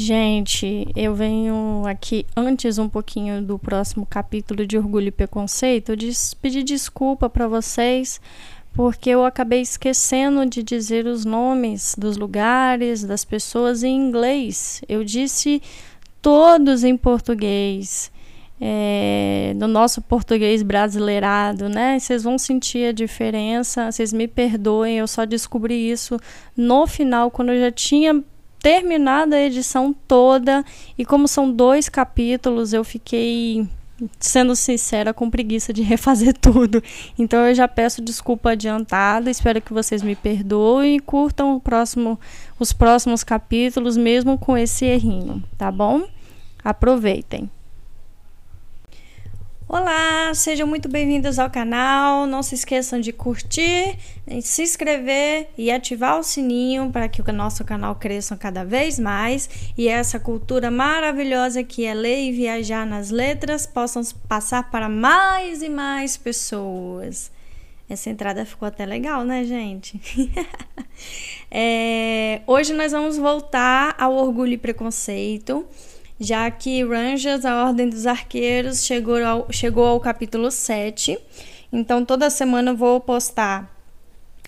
Gente, eu venho aqui antes um pouquinho do próximo capítulo de Orgulho e Preconceito, de pedir desculpa para vocês, porque eu acabei esquecendo de dizer os nomes dos lugares, das pessoas em inglês. Eu disse todos em português. É, no nosso português brasileirado, né? Vocês vão sentir a diferença, vocês me perdoem, eu só descobri isso no final, quando eu já tinha terminada a edição toda e como são dois capítulos, eu fiquei sendo sincera com preguiça de refazer tudo. Então eu já peço desculpa adiantada, espero que vocês me perdoem e curtam próximo, os próximos capítulos mesmo com esse errinho, tá bom? Aproveitem. Olá, sejam muito bem-vindos ao canal. Não se esqueçam de curtir, se inscrever e ativar o sininho para que o nosso canal cresça cada vez mais e essa cultura maravilhosa que é ler e viajar nas letras possam passar para mais e mais pessoas. Essa entrada ficou até legal, né, gente? é, hoje nós vamos voltar ao orgulho e preconceito já que Rangers, a Ordem dos Arqueiros, chegou ao, chegou ao capítulo 7. Então, toda semana eu vou postar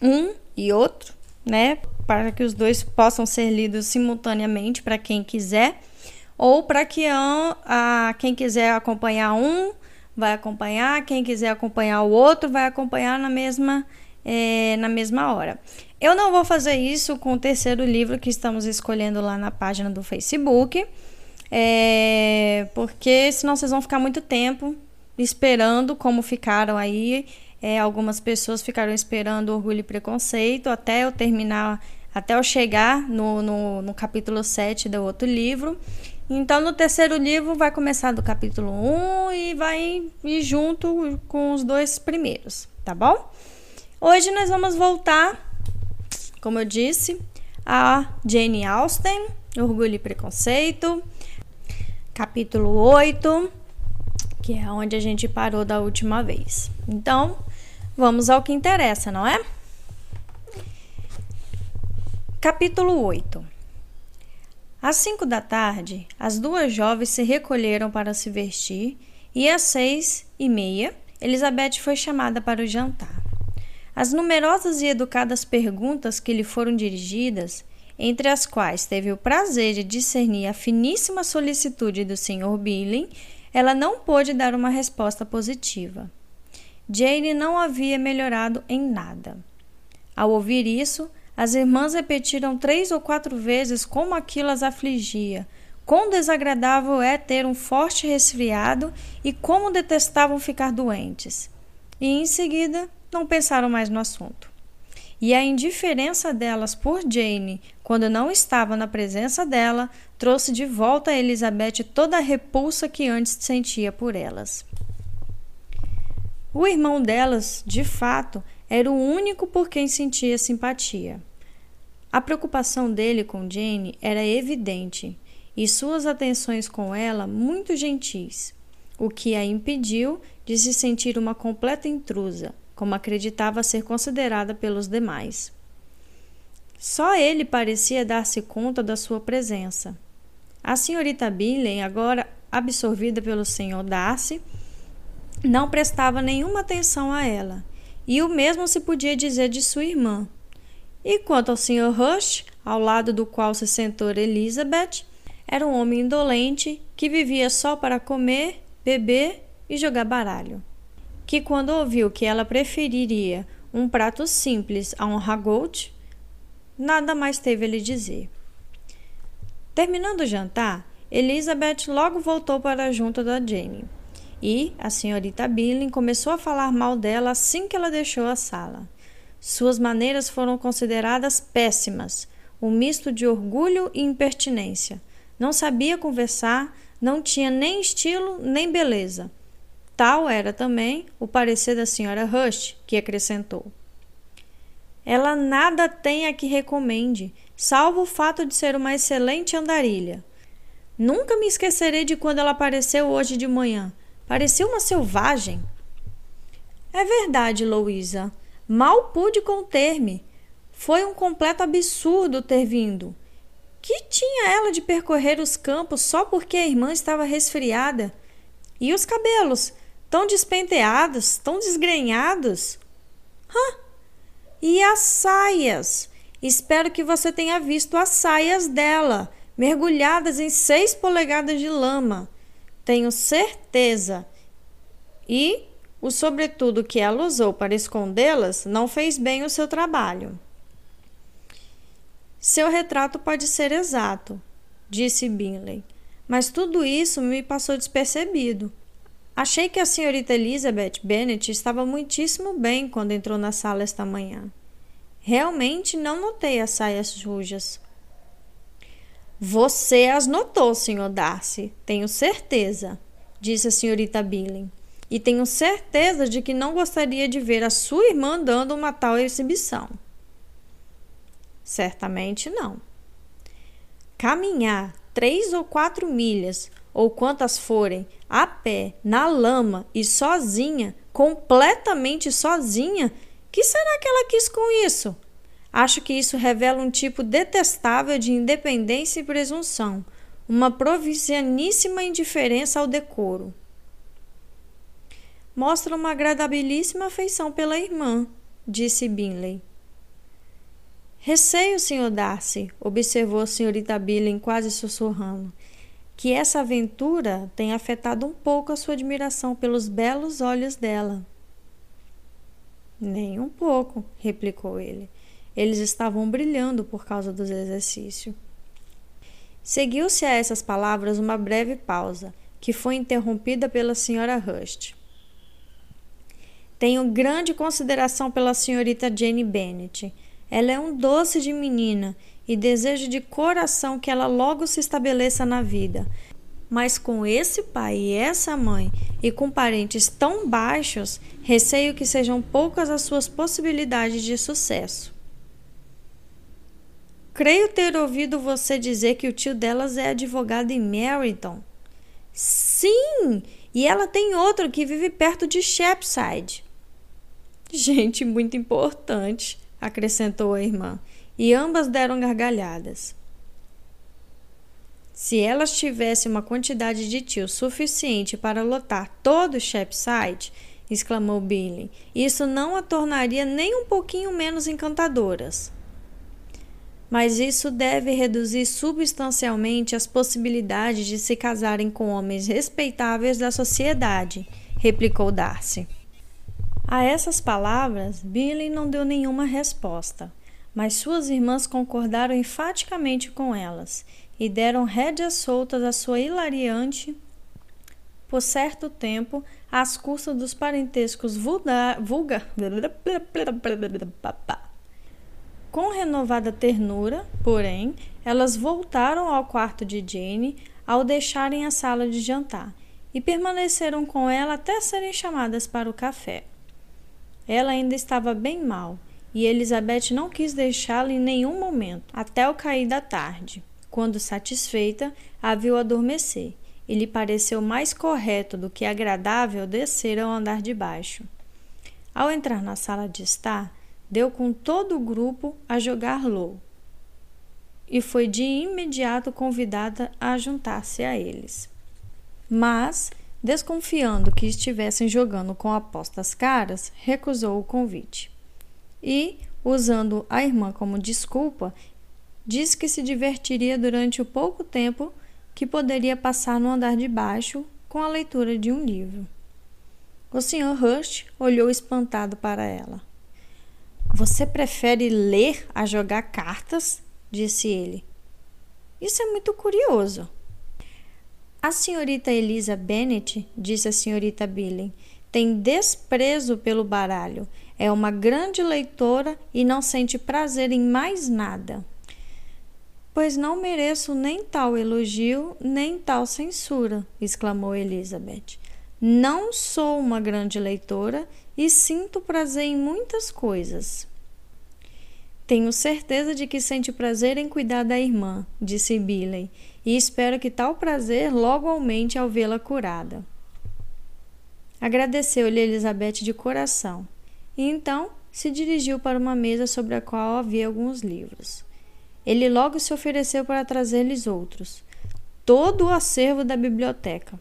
um e outro, né? Para que os dois possam ser lidos simultaneamente para quem quiser. Ou para que a, quem quiser acompanhar um vai acompanhar, quem quiser acompanhar o outro vai acompanhar na mesma, é, na mesma hora. Eu não vou fazer isso com o terceiro livro que estamos escolhendo lá na página do Facebook é, porque senão vocês vão ficar muito tempo esperando, como ficaram aí. É, algumas pessoas ficaram esperando Orgulho e Preconceito até eu terminar, até eu chegar no, no, no capítulo 7 do outro livro. Então, no terceiro livro, vai começar do capítulo 1 e vai ir junto com os dois primeiros, tá bom? Hoje nós vamos voltar, como eu disse, a Jane Austen, Orgulho e Preconceito capítulo 8, que é onde a gente parou da última vez. Então, vamos ao que interessa, não é? Capítulo 8 Às cinco da tarde, as duas jovens se recolheram para se vestir e às seis e meia, Elizabeth foi chamada para o jantar. As numerosas e educadas perguntas que lhe foram dirigidas entre as quais teve o prazer de discernir a finíssima solicitude do Sr. Billing, ela não pôde dar uma resposta positiva. Jane não havia melhorado em nada. Ao ouvir isso, as irmãs repetiram três ou quatro vezes como aquilo as afligia, quão desagradável é ter um forte resfriado e como detestavam ficar doentes. E em seguida não pensaram mais no assunto e a indiferença delas por Jane quando não estava na presença dela trouxe de volta a Elizabeth toda a repulsa que antes sentia por elas. O irmão delas, de fato, era o único por quem sentia simpatia. A preocupação dele com Jane era evidente e suas atenções com ela muito gentis, o que a impediu de se sentir uma completa intrusa, como acreditava ser considerada pelos demais. Só ele parecia dar-se conta da sua presença. A senhorita Binley, agora absorvida pelo senhor Darcy, não prestava nenhuma atenção a ela, e o mesmo se podia dizer de sua irmã. E quanto ao Sr. Rush, ao lado do qual se sentou Elizabeth, era um homem indolente que vivia só para comer, beber e jogar baralho que, quando ouviu que ela preferiria um prato simples a um ragout, nada mais teve a lhe dizer. Terminando o jantar, Elizabeth logo voltou para junto da Jane e a senhorita Billing começou a falar mal dela assim que ela deixou a sala. Suas maneiras foram consideradas péssimas, um misto de orgulho e impertinência. Não sabia conversar, não tinha nem estilo nem beleza. Tal era também o parecer da senhora Rush, que acrescentou: Ela nada tem a que recomende, salvo o fato de ser uma excelente andarilha. Nunca me esquecerei de quando ela apareceu hoje de manhã. Parecia uma selvagem. É verdade, Louisa. Mal pude conter-me. Foi um completo absurdo ter vindo. Que tinha ela de percorrer os campos só porque a irmã estava resfriada? E os cabelos, tão despenteados, tão desgrenhados? Hã? E as saias? Espero que você tenha visto as saias dela, mergulhadas em seis polegadas de lama. Tenho certeza. E o sobretudo que ela usou para escondê-las não fez bem o seu trabalho. Seu retrato pode ser exato, disse Binley, mas tudo isso me passou despercebido. Achei que a senhorita Elizabeth Bennet estava muitíssimo bem quando entrou na sala esta manhã. Realmente não notei as saias sujas. Você as notou, Sr. Darcy, tenho certeza, disse a senhorita Billing. E tenho certeza de que não gostaria de ver a sua irmã dando uma tal exibição. Certamente não. Caminhar três ou quatro milhas, ou quantas forem, a pé, na lama e sozinha, completamente sozinha, que será que ela quis com isso? Acho que isso revela um tipo detestável de independência e presunção, uma provincianíssima indiferença ao decoro. Mostra uma agradabilíssima afeição pela irmã, disse Binley. Receio, Sr. Darcy, observou a senhorita Billing quase sussurrando, que essa aventura tenha afetado um pouco a sua admiração pelos belos olhos dela. Nem um pouco, replicou ele. Eles estavam brilhando por causa do exercício. Seguiu-se a essas palavras uma breve pausa, que foi interrompida pela senhora Hurst. Tenho grande consideração pela senhorita Jane Bennet ela é um doce de menina e desejo de coração que ela logo se estabeleça na vida. Mas com esse pai e essa mãe, e com parentes tão baixos, receio que sejam poucas as suas possibilidades de sucesso. Creio ter ouvido você dizer que o tio delas é advogado em Meryton. Sim, e ela tem outro que vive perto de Shepside. Gente muito importante acrescentou a irmã, e ambas deram gargalhadas. Se elas tivessem uma quantidade de tio suficiente para lotar todo o Shepside, exclamou Billy, isso não a tornaria nem um pouquinho menos encantadoras. Mas isso deve reduzir substancialmente as possibilidades de se casarem com homens respeitáveis da sociedade, replicou Darcy. A essas palavras, Billy não deu nenhuma resposta, mas suas irmãs concordaram enfaticamente com elas e deram rédeas soltas à sua hilariante, por certo tempo, às custas dos parentescos vulga com renovada ternura, porém, elas voltaram ao quarto de Jane ao deixarem a sala de jantar e permaneceram com ela até serem chamadas para o café. Ela ainda estava bem mal e Elizabeth não quis deixá-la em nenhum momento, até o cair da tarde, quando, satisfeita, a viu adormecer e lhe pareceu mais correto do que agradável descer ao andar de baixo. Ao entrar na sala de estar, deu com todo o grupo a jogar low e foi de imediato convidada a juntar-se a eles. Mas Desconfiando que estivessem jogando com apostas caras, recusou o convite. E, usando a irmã como desculpa, disse que se divertiria durante o pouco tempo que poderia passar no andar de baixo com a leitura de um livro. O Sr. Hurst olhou espantado para ela. Você prefere ler a jogar cartas? disse ele. Isso é muito curioso. A senhorita Elisa Bennet, disse a senhorita Billing, tem desprezo pelo baralho. É uma grande leitora e não sente prazer em mais nada. Pois não mereço nem tal elogio, nem tal censura, exclamou Elizabeth. Não sou uma grande leitora e sinto prazer em muitas coisas. Tenho certeza de que sente prazer em cuidar da irmã, disse Billy, e espero que tal prazer logo aumente ao vê-la curada. Agradeceu-lhe Elizabeth de coração, e então se dirigiu para uma mesa sobre a qual havia alguns livros. ele logo se ofereceu para trazer-lhes outros, todo o acervo da biblioteca.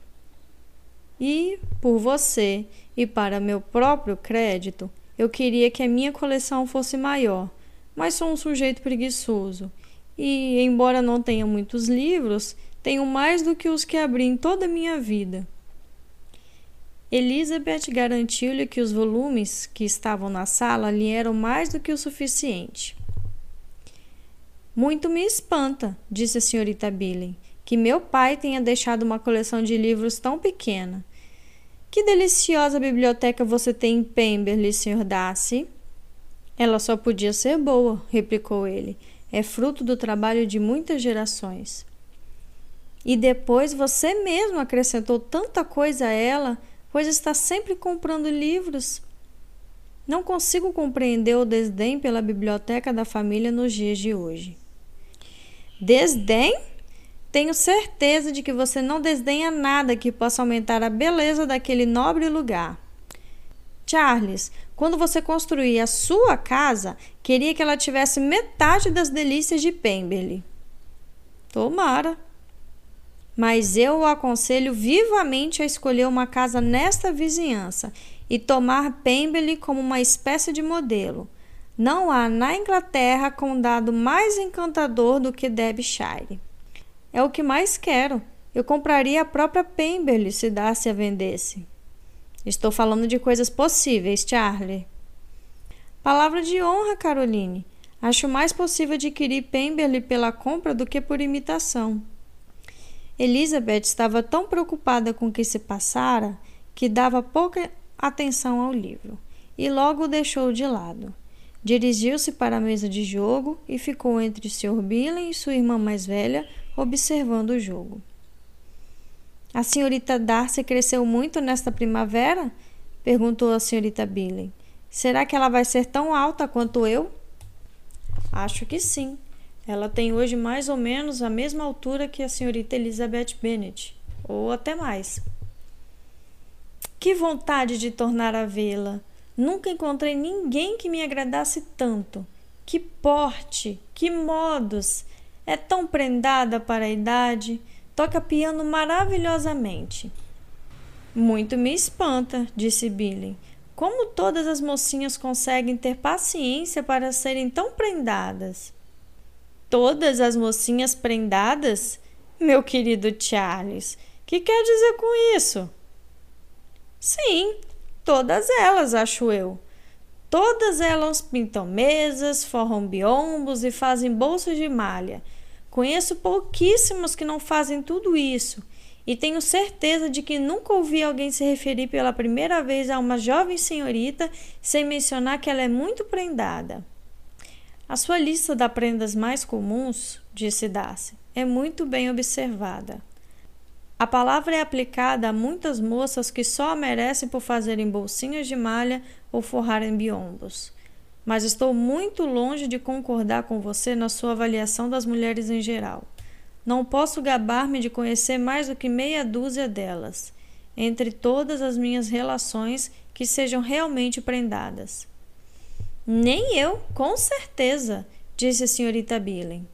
E, por você e para meu próprio crédito, eu queria que a minha coleção fosse maior, mas sou um sujeito preguiçoso e, embora não tenha muitos livros, tenho mais do que os que abri em toda a minha vida. Elizabeth garantiu-lhe que os volumes que estavam na sala lhe eram mais do que o suficiente. Muito me espanta, disse a senhorita Billy, que meu pai tenha deixado uma coleção de livros tão pequena. Que deliciosa biblioteca você tem em Pemberley, Sr. Darcy. Ela só podia ser boa, replicou ele é fruto do trabalho de muitas gerações. E depois você mesmo acrescentou tanta coisa a ela, pois está sempre comprando livros. Não consigo compreender o desdém pela biblioteca da família nos dias de hoje. Desdém? Tenho certeza de que você não desdenha nada que possa aumentar a beleza daquele nobre lugar. Charles, quando você construir a sua casa, queria que ela tivesse metade das delícias de Pemberley. Tomara. Mas eu o aconselho vivamente a escolher uma casa nesta vizinhança e tomar Pemberley como uma espécie de modelo. Não há na Inglaterra condado mais encantador do que Derbyshire. É o que mais quero. Eu compraria a própria Pemberley se Darcy a vendesse. Estou falando de coisas possíveis, Charlie. Palavra de honra, Caroline. Acho mais possível adquirir Pemberley pela compra do que por imitação. Elizabeth estava tão preocupada com o que se passara que dava pouca atenção ao livro e logo o deixou de lado. Dirigiu-se para a mesa de jogo e ficou entre o Sr. Billen e sua irmã mais velha, observando o jogo. A senhorita Darcy cresceu muito nesta primavera? perguntou a senhorita Billy. Será que ela vai ser tão alta quanto eu? Acho que sim. Ela tem hoje mais ou menos a mesma altura que a senhorita Elizabeth Bennet, ou até mais. Que vontade de tornar a vê-la! Nunca encontrei ninguém que me agradasse tanto. Que porte, que modos! É tão prendada para a idade Toca piano maravilhosamente. Muito me espanta, disse Billy. Como todas as mocinhas conseguem ter paciência para serem tão prendadas? Todas as mocinhas prendadas? Meu querido Charles, que quer dizer com isso? Sim, todas elas, acho eu. Todas elas pintam mesas, forram biombos e fazem bolsas de malha Conheço pouquíssimos que não fazem tudo isso e tenho certeza de que nunca ouvi alguém se referir pela primeira vez a uma jovem senhorita sem mencionar que ela é muito prendada. A sua lista das prendas mais comuns, disse Darcy, é muito bem observada. A palavra é aplicada a muitas moças que só a merecem por fazerem bolsinhas de malha ou forrarem biombos mas estou muito longe de concordar com você na sua avaliação das mulheres em geral. Não posso gabar-me de conhecer mais do que meia dúzia delas, entre todas as minhas relações que sejam realmente prendadas. Nem eu, com certeza, disse a senhorita Billen.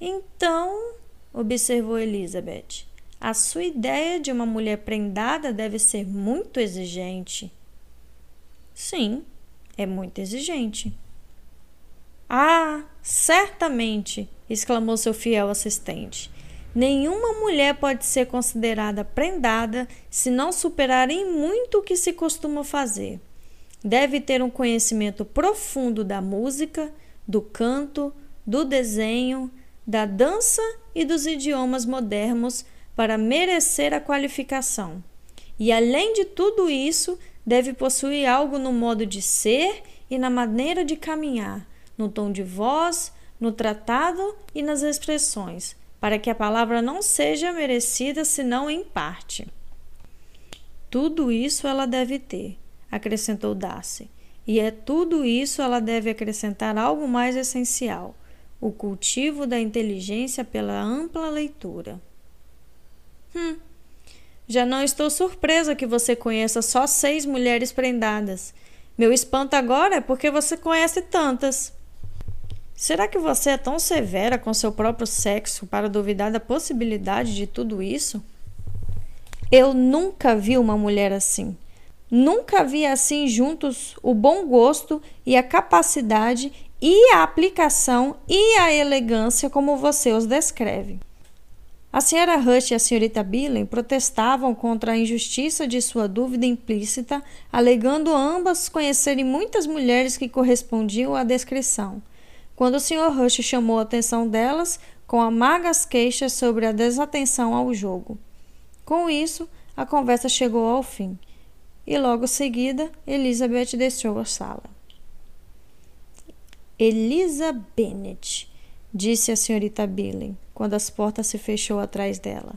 Então, observou Elizabeth, a sua ideia de uma mulher prendada deve ser muito exigente. Sim, é muito exigente. Ah, certamente! exclamou seu fiel assistente. Nenhuma mulher pode ser considerada prendada se não superar em muito o que se costuma fazer. Deve ter um conhecimento profundo da música, do canto, do desenho, da dança e dos idiomas modernos para merecer a qualificação. E além de tudo isso, deve possuir algo no modo de ser e na maneira de caminhar, no tom de voz, no tratado e nas expressões, para que a palavra não seja merecida senão em parte. Tudo isso ela deve ter, acrescentou Darcy, e é tudo isso ela deve acrescentar algo mais essencial: o cultivo da inteligência pela ampla leitura. Hum, já não estou surpresa que você conheça só seis mulheres prendadas. Meu espanto agora é porque você conhece tantas. Será que você é tão severa com seu próprio sexo para duvidar da possibilidade de tudo isso? Eu nunca vi uma mulher assim. Nunca vi assim juntos o bom gosto e a capacidade e a aplicação e a elegância como você os descreve. A senhora Rush e a senhorita Billen protestavam contra a injustiça de sua dúvida implícita, alegando ambas conhecerem muitas mulheres que correspondiam à descrição. Quando o Sr. Rush chamou a atenção delas com amargas queixas sobre a desatenção ao jogo. Com isso, a conversa chegou ao fim, e logo seguida Elizabeth deixou a sala. Elisa Bennet, disse a senhorita Billen, quando as portas se fechou atrás dela.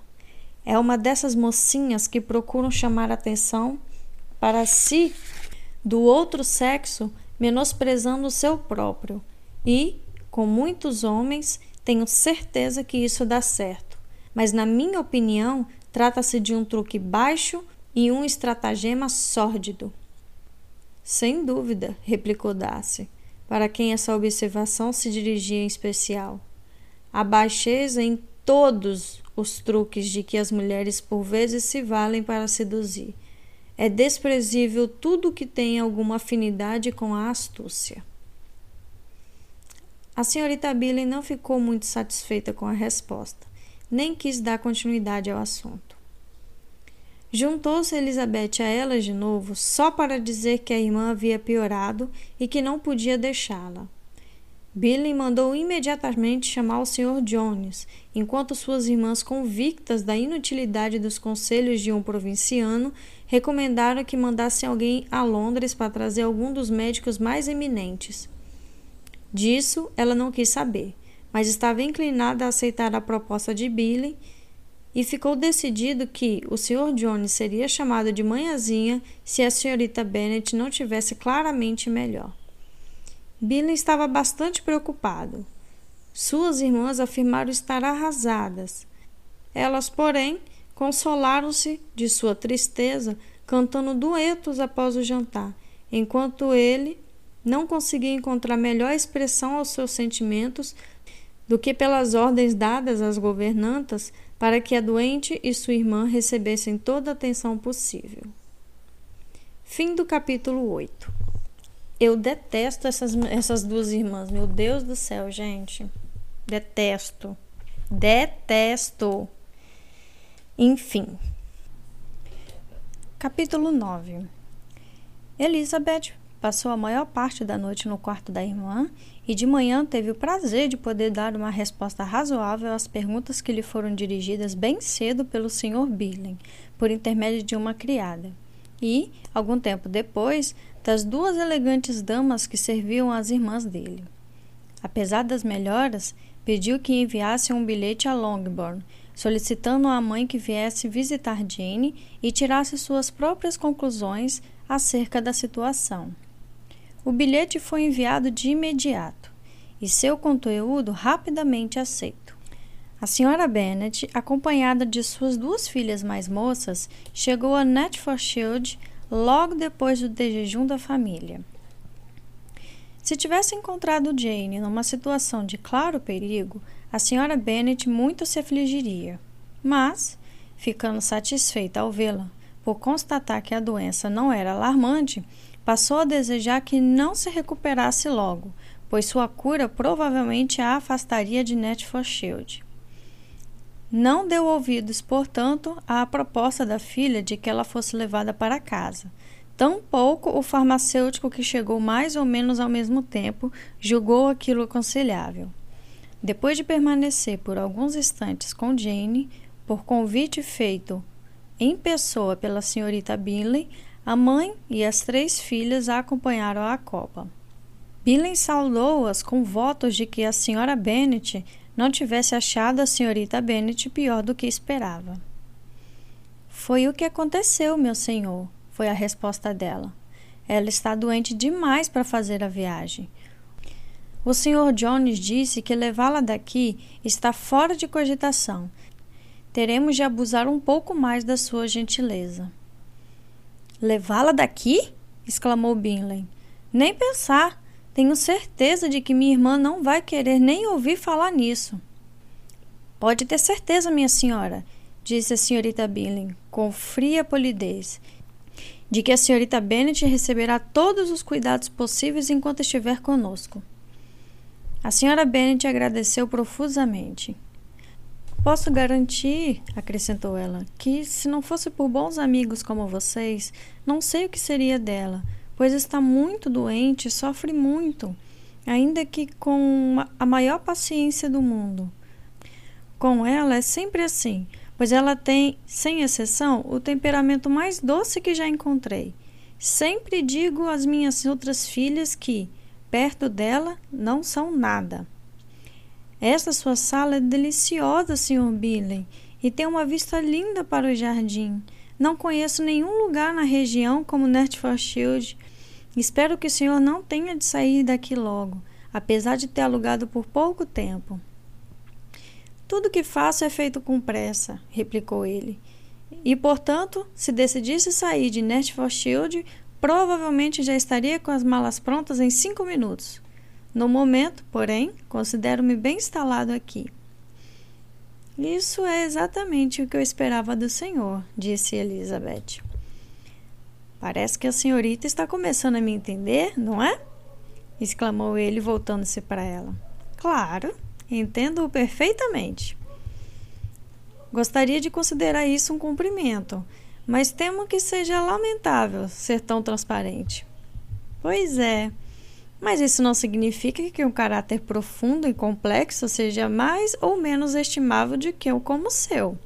É uma dessas mocinhas que procuram chamar atenção para si do outro sexo, menosprezando o seu próprio. E, com muitos homens, tenho certeza que isso dá certo. Mas, na minha opinião, trata-se de um truque baixo e um estratagema sórdido. Sem dúvida, replicou Darcy para quem essa observação se dirigia em especial. A baixeza em todos os truques de que as mulheres por vezes se valem para seduzir. É desprezível tudo que tem alguma afinidade com a astúcia. A senhorita Billy não ficou muito satisfeita com a resposta, nem quis dar continuidade ao assunto. Juntou-se Elizabeth a ela de novo, só para dizer que a irmã havia piorado e que não podia deixá-la. Billy mandou imediatamente chamar o Sr. Jones, enquanto suas irmãs, convictas da inutilidade dos conselhos de um provinciano, recomendaram que mandassem alguém a Londres para trazer algum dos médicos mais eminentes. Disso ela não quis saber, mas estava inclinada a aceitar a proposta de Billy e ficou decidido que o Sr. Jones seria chamado de manhãzinha se a senhorita Bennet não tivesse claramente melhor. Billy estava bastante preocupado. Suas irmãs afirmaram estar arrasadas. Elas, porém, consolaram-se de sua tristeza cantando duetos após o jantar, enquanto ele não conseguia encontrar melhor expressão aos seus sentimentos do que pelas ordens dadas às governantas para que a doente e sua irmã recebessem toda a atenção possível. Fim do capítulo 8. Eu detesto essas, essas duas irmãs, meu Deus do céu, gente. Detesto. Detesto. Enfim. Capítulo 9. Elizabeth passou a maior parte da noite no quarto da irmã e de manhã teve o prazer de poder dar uma resposta razoável às perguntas que lhe foram dirigidas bem cedo pelo Sr. Billen, por intermédio de uma criada. E, algum tempo depois, das duas elegantes damas que serviam às irmãs dele. Apesar das melhoras, pediu que enviasse um bilhete a Longbourn, solicitando à mãe que viesse visitar Jane e tirasse suas próprias conclusões acerca da situação. O bilhete foi enviado de imediato e seu conteúdo rapidamente aceito. A senhora Bennet, acompanhada de suas duas filhas mais moças, chegou a Netfordshield logo depois do desjejum da família. Se tivesse encontrado Jane numa situação de claro perigo, a senhora Bennet muito se afligiria. Mas, ficando satisfeita ao vê-la, por constatar que a doença não era alarmante, passou a desejar que não se recuperasse logo, pois sua cura provavelmente a afastaria de Netford Não deu ouvidos, portanto, à proposta da filha de que ela fosse levada para casa. Tampouco o farmacêutico que chegou mais ou menos ao mesmo tempo julgou aquilo aconselhável. Depois de permanecer por alguns instantes com Jane, por convite feito em pessoa pela senhorita Binley, a mãe e as três filhas a acompanharam à copa. Billen saudou-as com votos de que a senhora Bennet não tivesse achado a senhorita Bennet pior do que esperava. Foi o que aconteceu, meu senhor, foi a resposta dela. Ela está doente demais para fazer a viagem. O senhor Jones disse que levá-la daqui está fora de cogitação. Teremos de abusar um pouco mais da sua gentileza. Levá-la daqui? exclamou Binley. Nem pensar. Tenho certeza de que minha irmã não vai querer nem ouvir falar nisso. Pode ter certeza, minha senhora, disse a senhorita Billing, com fria polidez, de que a senhorita Bennet receberá todos os cuidados possíveis enquanto estiver conosco. A senhora Bennet agradeceu profusamente. Posso garantir, acrescentou ela, que se não fosse por bons amigos como vocês, não sei o que seria dela pois está muito doente e sofre muito, ainda que com a maior paciência do mundo. Com ela é sempre assim, pois ela tem, sem exceção, o temperamento mais doce que já encontrei. Sempre digo às minhas outras filhas que, perto dela, não são nada. Esta sua sala é deliciosa, Sr. Billy, e tem uma vista linda para o jardim. Não conheço nenhum lugar na região como Nertford Espero que o senhor não tenha de sair daqui logo, apesar de ter alugado por pouco tempo. Tudo que faço é feito com pressa, replicou ele. E, portanto, se decidisse sair de Shield, provavelmente já estaria com as malas prontas em cinco minutos. No momento, porém, considero-me bem instalado aqui. Isso é exatamente o que eu esperava do senhor, disse Elizabeth. Parece que a senhorita está começando a me entender, não é? exclamou ele, voltando-se para ela. Claro, entendo-o perfeitamente. Gostaria de considerar isso um cumprimento, mas temo que seja lamentável ser tão transparente. Pois é, mas isso não significa que um caráter profundo e complexo seja mais ou menos estimável do que o como o seu.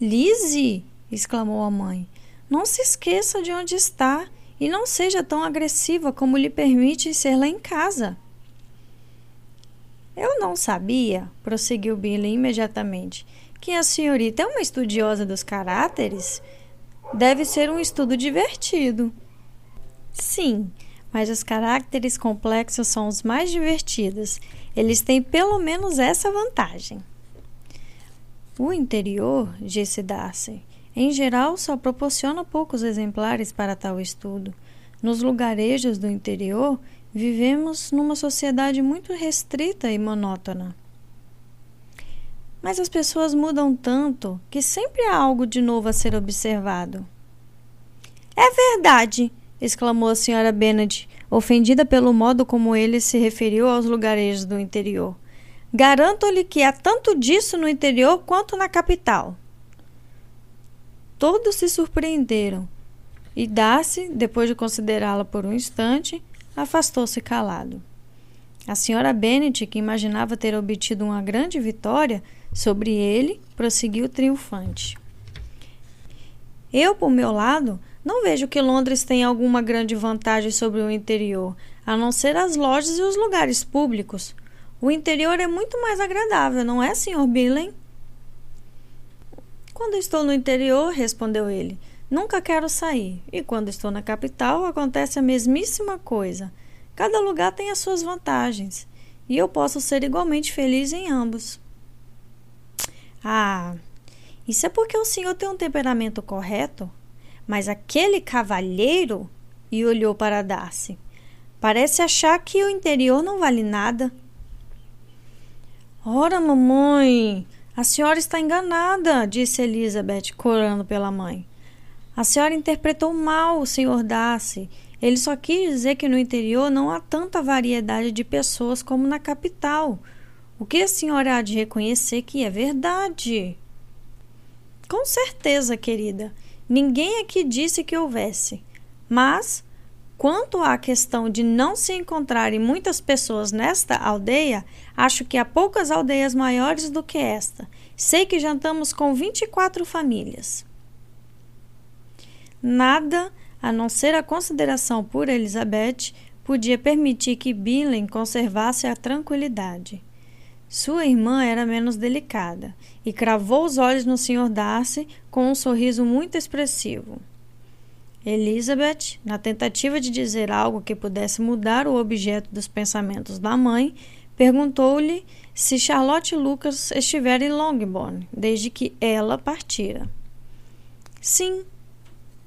Lizzie! exclamou a mãe. Não se esqueça de onde está e não seja tão agressiva como lhe permite ser lá em casa. Eu não sabia, prosseguiu Billy imediatamente, que a senhorita é uma estudiosa dos caráteres. Deve ser um estudo divertido. Sim, mas os caracteres complexos são os mais divertidos. Eles têm pelo menos essa vantagem. O interior, disse Darcy, em geral, só proporciona poucos exemplares para tal estudo. Nos lugarejos do interior, vivemos numa sociedade muito restrita e monótona. Mas as pessoas mudam tanto que sempre há algo de novo a ser observado. É verdade! Exclamou a senhora Bennet, ofendida pelo modo como ele se referiu aos lugarejos do interior. Garanto-lhe que há tanto disso no interior quanto na capital. Todos se surpreenderam e Darcy, depois de considerá-la por um instante, afastou-se calado. A senhora Bennet, que imaginava ter obtido uma grande vitória sobre ele, prosseguiu triunfante. Eu, por meu lado, não vejo que Londres tenha alguma grande vantagem sobre o interior, a não ser as lojas e os lugares públicos. O interior é muito mais agradável, não é, Sr. Billen? Quando estou no interior, respondeu ele, nunca quero sair. E quando estou na capital, acontece a mesmíssima coisa. Cada lugar tem as suas vantagens. E eu posso ser igualmente feliz em ambos. Ah, isso é porque o senhor tem um temperamento correto. Mas aquele cavalheiro. E olhou para Darcy. Parece achar que o interior não vale nada. Ora, mamãe, a senhora está enganada, disse Elizabeth, corando pela mãe. A senhora interpretou mal o Sr. Darcy. Ele só quis dizer que no interior não há tanta variedade de pessoas como na capital. O que a senhora há de reconhecer que é verdade? Com certeza, querida. Ninguém aqui disse que houvesse. Mas Quanto à questão de não se encontrarem muitas pessoas nesta aldeia, acho que há poucas aldeias maiores do que esta. Sei que jantamos com 24 famílias. Nada, a não ser a consideração por Elizabeth, podia permitir que Billen conservasse a tranquilidade. Sua irmã era menos delicada e cravou os olhos no Sr. Darcy com um sorriso muito expressivo. Elizabeth, na tentativa de dizer algo que pudesse mudar o objeto dos pensamentos da mãe, perguntou-lhe se Charlotte Lucas estivera em Longbourn desde que ela partira. Sim,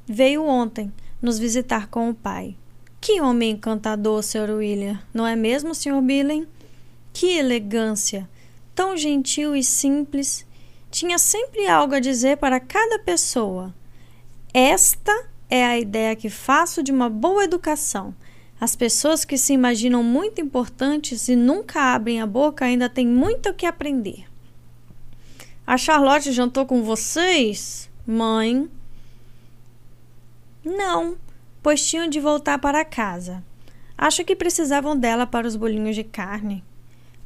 veio ontem nos visitar com o pai. Que homem encantador, Sr. William, não é mesmo, Sr. Billen? Que elegância! Tão gentil e simples. Tinha sempre algo a dizer para cada pessoa. Esta é a ideia que faço de uma boa educação. As pessoas que se imaginam muito importantes e nunca abrem a boca ainda têm muito o que aprender. A Charlotte jantou com vocês, mãe? Não, pois tinham de voltar para casa. Acho que precisavam dela para os bolinhos de carne.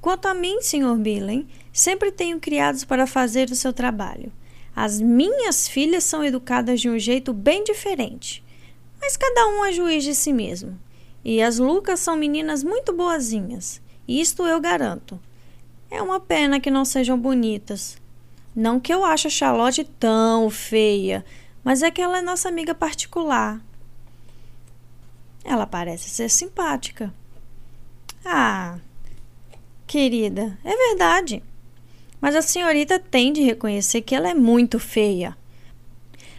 Quanto a mim, Sr. Billen, sempre tenho criados para fazer o seu trabalho. As minhas filhas são educadas de um jeito bem diferente, mas cada um é juiz de si mesmo. E as Lucas são meninas muito boazinhas, isto eu garanto. É uma pena que não sejam bonitas. Não que eu ache a Charlotte tão feia, mas é que ela é nossa amiga particular. Ela parece ser simpática. Ah, querida, é verdade. Mas a senhorita tem de reconhecer que ela é muito feia.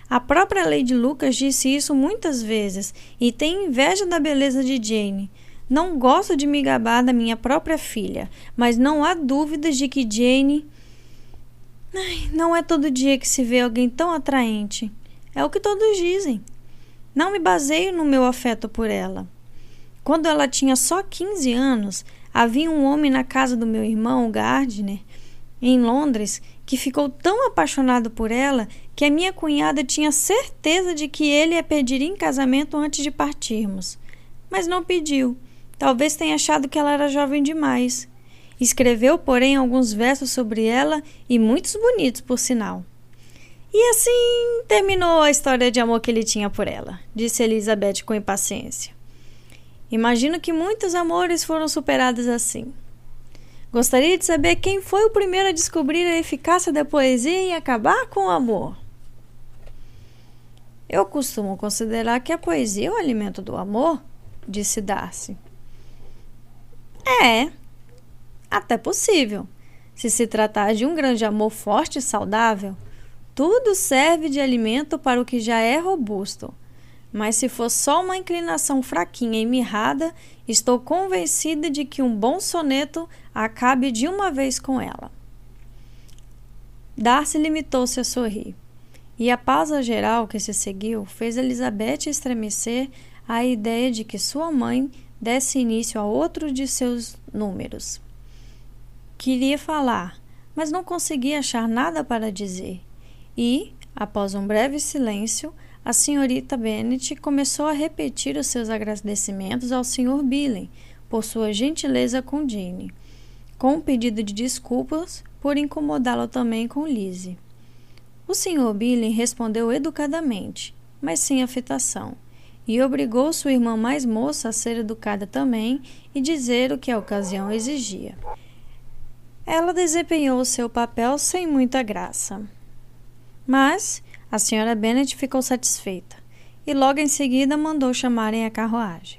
A própria Lady Lucas disse isso muitas vezes e tem inveja da beleza de Jane. Não gosto de me gabar da minha própria filha, mas não há dúvidas de que Jane. Ai, não é todo dia que se vê alguém tão atraente. É o que todos dizem. Não me baseio no meu afeto por ela. Quando ela tinha só 15 anos, havia um homem na casa do meu irmão, Gardner, em Londres, que ficou tão apaixonado por ela que a minha cunhada tinha certeza de que ele a pediria em casamento antes de partirmos. Mas não pediu. Talvez tenha achado que ela era jovem demais. Escreveu, porém, alguns versos sobre ela e muitos bonitos, por sinal. E assim terminou a história de amor que ele tinha por ela, disse Elizabeth com impaciência. Imagino que muitos amores foram superados assim. Gostaria de saber quem foi o primeiro a descobrir a eficácia da poesia e acabar com o amor. Eu costumo considerar que a poesia é o alimento do amor, disse Darcy. É, até possível. Se se tratar de um grande amor forte e saudável, tudo serve de alimento para o que já é robusto. Mas se for só uma inclinação fraquinha e mirrada, estou convencida de que um bom soneto acabe de uma vez com ela. Darcy limitou-se a sorrir, e a pausa geral que se seguiu fez Elizabeth estremecer à ideia de que sua mãe desse início a outro de seus números. Queria falar, mas não conseguia achar nada para dizer. E, após um breve silêncio, a senhorita Bennet começou a repetir os seus agradecimentos ao Sr. Billen por sua gentileza com Jane, com um pedido de desculpas por incomodá-lo também com Lizzie. O Sr. Billen respondeu educadamente, mas sem afetação, e obrigou sua irmã mais moça a ser educada também e dizer o que a ocasião exigia. Ela desempenhou seu papel sem muita graça. Mas a senhora Bennet ficou satisfeita e logo em seguida mandou chamarem a carruagem.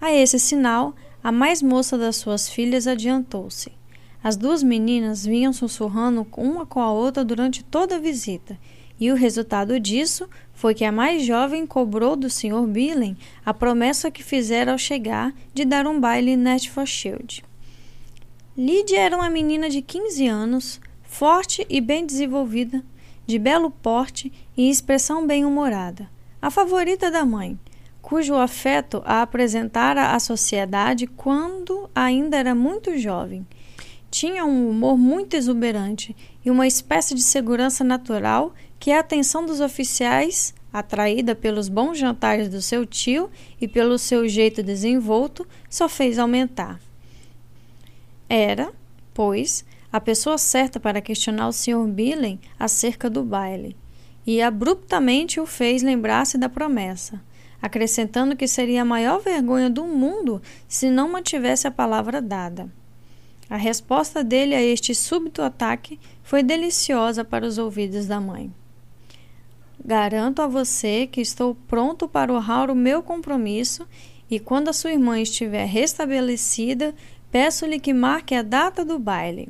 A esse sinal, a mais moça das suas filhas adiantou-se. As duas meninas vinham sussurrando uma com a outra durante toda a visita, e o resultado disso foi que a mais jovem cobrou do Sr. Billen a promessa que fizera ao chegar de dar um baile em Netfordshire. Lydia era uma menina de 15 anos, forte e bem desenvolvida, de belo porte e expressão bem-humorada, a favorita da mãe, cujo afeto a apresentara à sociedade quando ainda era muito jovem. Tinha um humor muito exuberante e uma espécie de segurança natural que a atenção dos oficiais, atraída pelos bons jantares do seu tio e pelo seu jeito desenvolto, só fez aumentar. Era, pois, a pessoa certa para questionar o Sr. Billen acerca do baile, e abruptamente o fez lembrar-se da promessa, acrescentando que seria a maior vergonha do mundo se não mantivesse a palavra dada. A resposta dele a este súbito ataque foi deliciosa para os ouvidos da mãe. Garanto a você que estou pronto para honrar o meu compromisso e quando a sua irmã estiver restabelecida, peço-lhe que marque a data do baile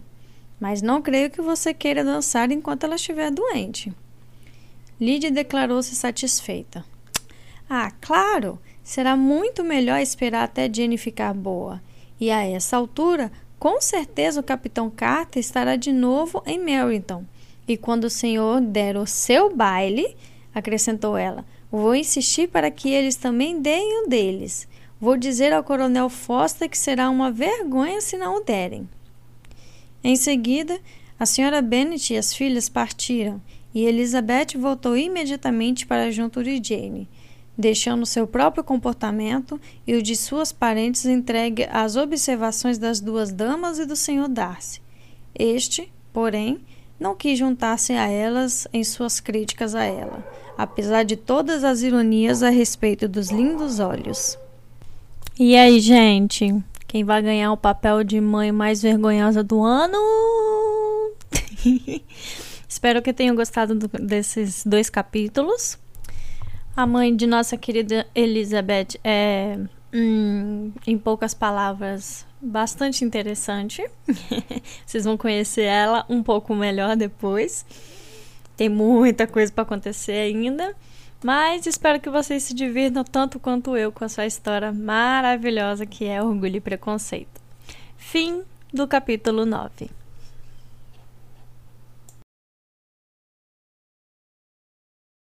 mas não creio que você queira dançar enquanto ela estiver doente. Lydia declarou-se satisfeita. Ah, claro! será muito melhor esperar até Jenny ficar boa. E a essa altura, com certeza o capitão Carter estará de novo em Merrington. E quando o senhor der o seu baile, acrescentou ela, vou insistir para que eles também deem o deles. Vou dizer ao coronel Foster que será uma vergonha se não o derem. Em seguida, a senhora Bennet e as filhas partiram, e Elizabeth voltou imediatamente para junto de Jane, deixando seu próprio comportamento e o de suas parentes entregue às observações das duas damas e do senhor Darcy. Este, porém, não quis juntar-se a elas em suas críticas a ela, apesar de todas as ironias a respeito dos lindos olhos. E aí, gente? Quem vai ganhar o papel de mãe mais vergonhosa do ano? Espero que tenham gostado do, desses dois capítulos. A mãe de nossa querida Elizabeth é, hum, em poucas palavras, bastante interessante. Vocês vão conhecer ela um pouco melhor depois. Tem muita coisa para acontecer ainda. Mas espero que vocês se divirtam tanto quanto eu com a sua história maravilhosa que é Orgulho e Preconceito. Fim do capítulo 9.